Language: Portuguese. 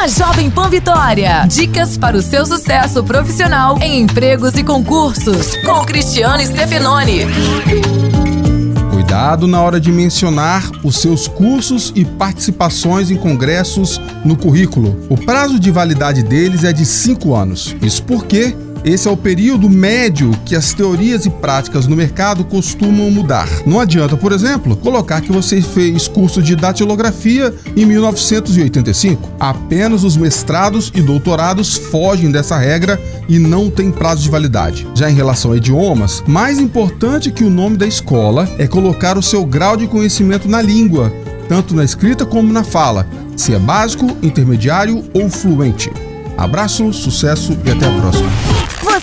na Jovem Pan Vitória. Dicas para o seu sucesso profissional em empregos e concursos, com Cristiano Stefanoni. Cuidado na hora de mencionar os seus cursos e participações em congressos no currículo. O prazo de validade deles é de 5 anos. Isso porque esse é o período médio que as teorias e práticas no mercado costumam mudar. Não adianta, por exemplo, colocar que você fez curso de datilografia em 1985. Apenas os mestrados e doutorados fogem dessa regra e não têm prazo de validade. Já em relação a idiomas, mais importante que o nome da escola é colocar o seu grau de conhecimento na língua, tanto na escrita como na fala, se é básico, intermediário ou fluente. Abraço, sucesso e até a próxima.